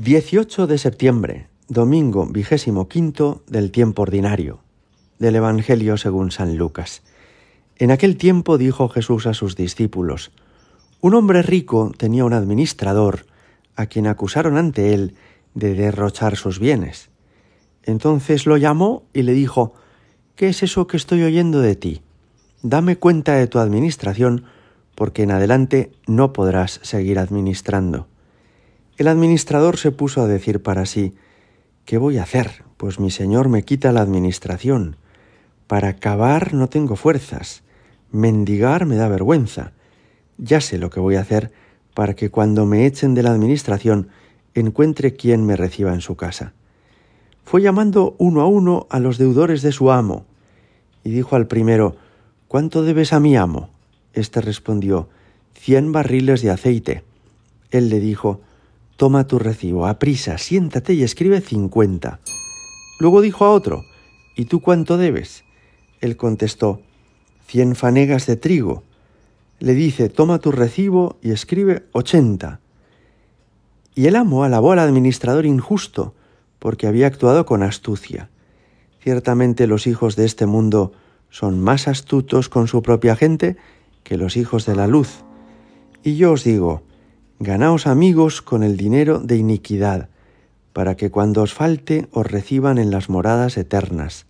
18 de septiembre, domingo vigésimo quinto del tiempo ordinario, del Evangelio según San Lucas. En aquel tiempo dijo Jesús a sus discípulos, Un hombre rico tenía un administrador, a quien acusaron ante él de derrochar sus bienes. Entonces lo llamó y le dijo, ¿Qué es eso que estoy oyendo de ti? Dame cuenta de tu administración, porque en adelante no podrás seguir administrando. El administrador se puso a decir para sí, ¿qué voy a hacer? Pues mi señor me quita la administración. Para cavar no tengo fuerzas. Mendigar me da vergüenza. Ya sé lo que voy a hacer para que cuando me echen de la administración encuentre quien me reciba en su casa. Fue llamando uno a uno a los deudores de su amo, y dijo al primero, ¿Cuánto debes a mi amo? Este respondió, cien barriles de aceite. Él le dijo, Toma tu recibo, aprisa, siéntate y escribe cincuenta. Luego dijo a otro, ¿Y tú cuánto debes? Él contestó, cien fanegas de trigo. Le dice, toma tu recibo y escribe ochenta. Y el amo alabó al administrador injusto, porque había actuado con astucia. Ciertamente los hijos de este mundo son más astutos con su propia gente que los hijos de la luz. Y yo os digo, Ganaos amigos con el dinero de iniquidad, para que cuando os falte os reciban en las moradas eternas.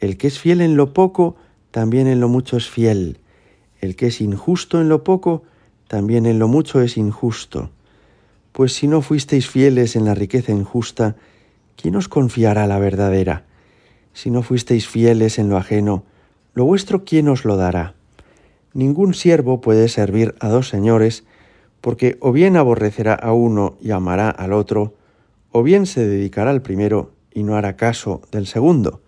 El que es fiel en lo poco, también en lo mucho es fiel. El que es injusto en lo poco, también en lo mucho es injusto. Pues si no fuisteis fieles en la riqueza injusta, ¿quién os confiará la verdadera? Si no fuisteis fieles en lo ajeno, lo vuestro ¿quién os lo dará? Ningún siervo puede servir a dos señores, porque o bien aborrecerá a uno y amará al otro, o bien se dedicará al primero y no hará caso del segundo.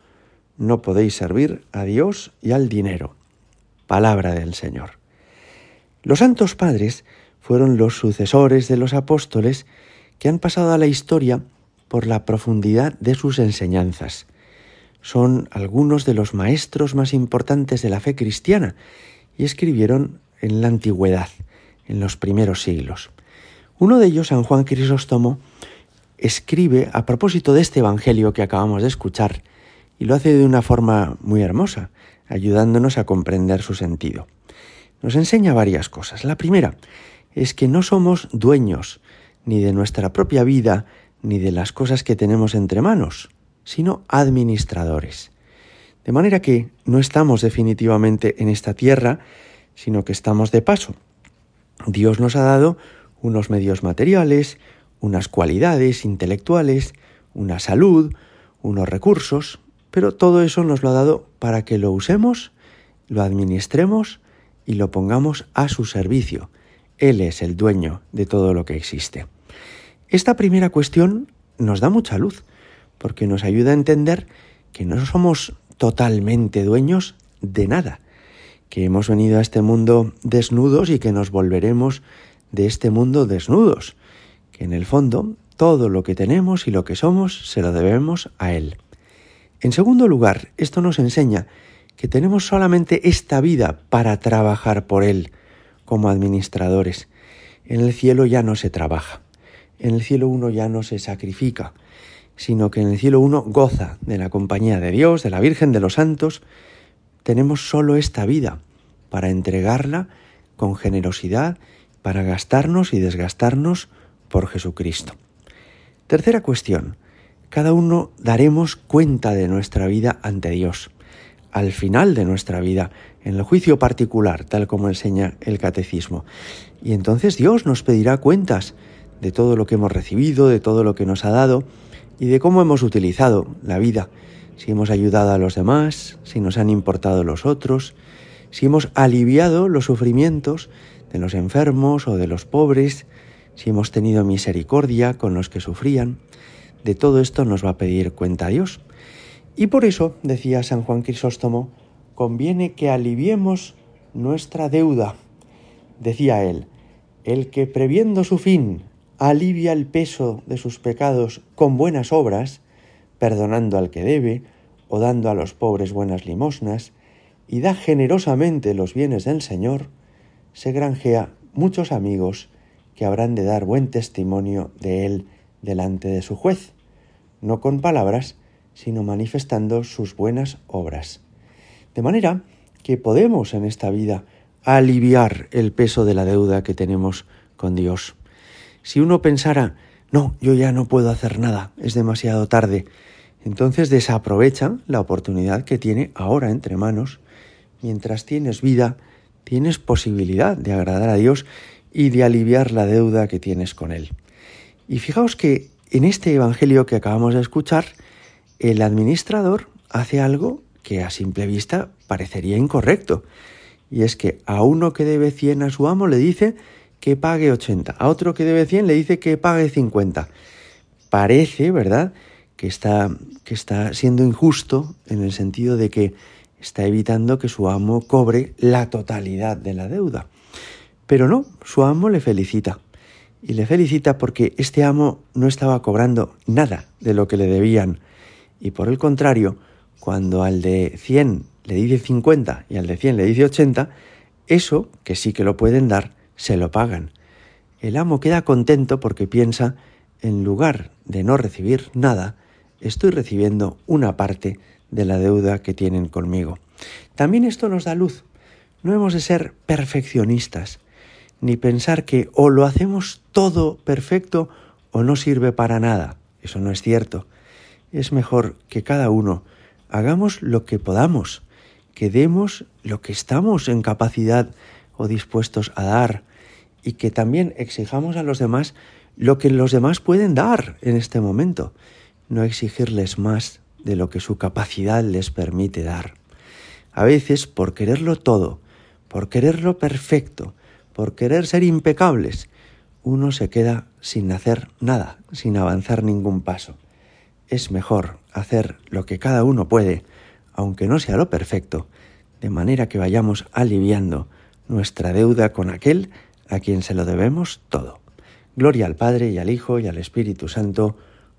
No podéis servir a Dios y al dinero. Palabra del Señor. Los santos padres fueron los sucesores de los apóstoles que han pasado a la historia por la profundidad de sus enseñanzas. Son algunos de los maestros más importantes de la fe cristiana y escribieron en la antigüedad en los primeros siglos. Uno de ellos, San Juan Crisóstomo, escribe a propósito de este Evangelio que acabamos de escuchar y lo hace de una forma muy hermosa, ayudándonos a comprender su sentido. Nos enseña varias cosas. La primera es que no somos dueños ni de nuestra propia vida ni de las cosas que tenemos entre manos, sino administradores. De manera que no estamos definitivamente en esta tierra, sino que estamos de paso, Dios nos ha dado unos medios materiales, unas cualidades intelectuales, una salud, unos recursos, pero todo eso nos lo ha dado para que lo usemos, lo administremos y lo pongamos a su servicio. Él es el dueño de todo lo que existe. Esta primera cuestión nos da mucha luz, porque nos ayuda a entender que no somos totalmente dueños de nada, que hemos venido a este mundo desnudos y que nos volveremos de este mundo desnudos, que en el fondo todo lo que tenemos y lo que somos se lo debemos a Él. En segundo lugar, esto nos enseña que tenemos solamente esta vida para trabajar por Él como administradores. En el cielo ya no se trabaja, en el cielo uno ya no se sacrifica, sino que en el cielo uno goza de la compañía de Dios, de la Virgen, de los santos, tenemos solo esta vida para entregarla con generosidad, para gastarnos y desgastarnos por Jesucristo. Tercera cuestión. Cada uno daremos cuenta de nuestra vida ante Dios, al final de nuestra vida, en el juicio particular, tal como enseña el catecismo. Y entonces Dios nos pedirá cuentas de todo lo que hemos recibido, de todo lo que nos ha dado y de cómo hemos utilizado la vida si hemos ayudado a los demás, si nos han importado los otros, si hemos aliviado los sufrimientos de los enfermos o de los pobres, si hemos tenido misericordia con los que sufrían. De todo esto nos va a pedir cuenta Dios. Y por eso, decía San Juan Crisóstomo, conviene que aliviemos nuestra deuda. Decía él, el que previendo su fin alivia el peso de sus pecados con buenas obras, perdonando al que debe, o dando a los pobres buenas limosnas, y da generosamente los bienes del Señor, se granjea muchos amigos que habrán de dar buen testimonio de Él delante de su juez, no con palabras, sino manifestando sus buenas obras. De manera que podemos en esta vida aliviar el peso de la deuda que tenemos con Dios. Si uno pensara, no, yo ya no puedo hacer nada, es demasiado tarde, entonces desaprovecha la oportunidad que tiene ahora entre manos. Mientras tienes vida, tienes posibilidad de agradar a Dios y de aliviar la deuda que tienes con Él. Y fijaos que en este Evangelio que acabamos de escuchar, el administrador hace algo que a simple vista parecería incorrecto. Y es que a uno que debe 100 a su amo le dice que pague 80, a otro que debe 100 le dice que pague 50. Parece, ¿verdad?, que está, que está siendo injusto en el sentido de que está evitando que su amo cobre la totalidad de la deuda. Pero no, su amo le felicita. Y le felicita porque este amo no estaba cobrando nada de lo que le debían. Y por el contrario, cuando al de 100 le dice 50 y al de 100 le dice 80, eso, que sí que lo pueden dar, se lo pagan. El amo queda contento porque piensa, en lugar de no recibir nada, estoy recibiendo una parte de la deuda que tienen conmigo. También esto nos da luz. No hemos de ser perfeccionistas, ni pensar que o lo hacemos todo perfecto o no sirve para nada. Eso no es cierto. Es mejor que cada uno hagamos lo que podamos, que demos lo que estamos en capacidad o dispuestos a dar y que también exijamos a los demás lo que los demás pueden dar en este momento, no exigirles más de lo que su capacidad les permite dar. A veces, por quererlo todo, por quererlo perfecto, por querer ser impecables, uno se queda sin hacer nada, sin avanzar ningún paso. Es mejor hacer lo que cada uno puede, aunque no sea lo perfecto, de manera que vayamos aliviando nuestra deuda con aquel a quien se lo debemos todo. Gloria al Padre y al Hijo y al Espíritu Santo,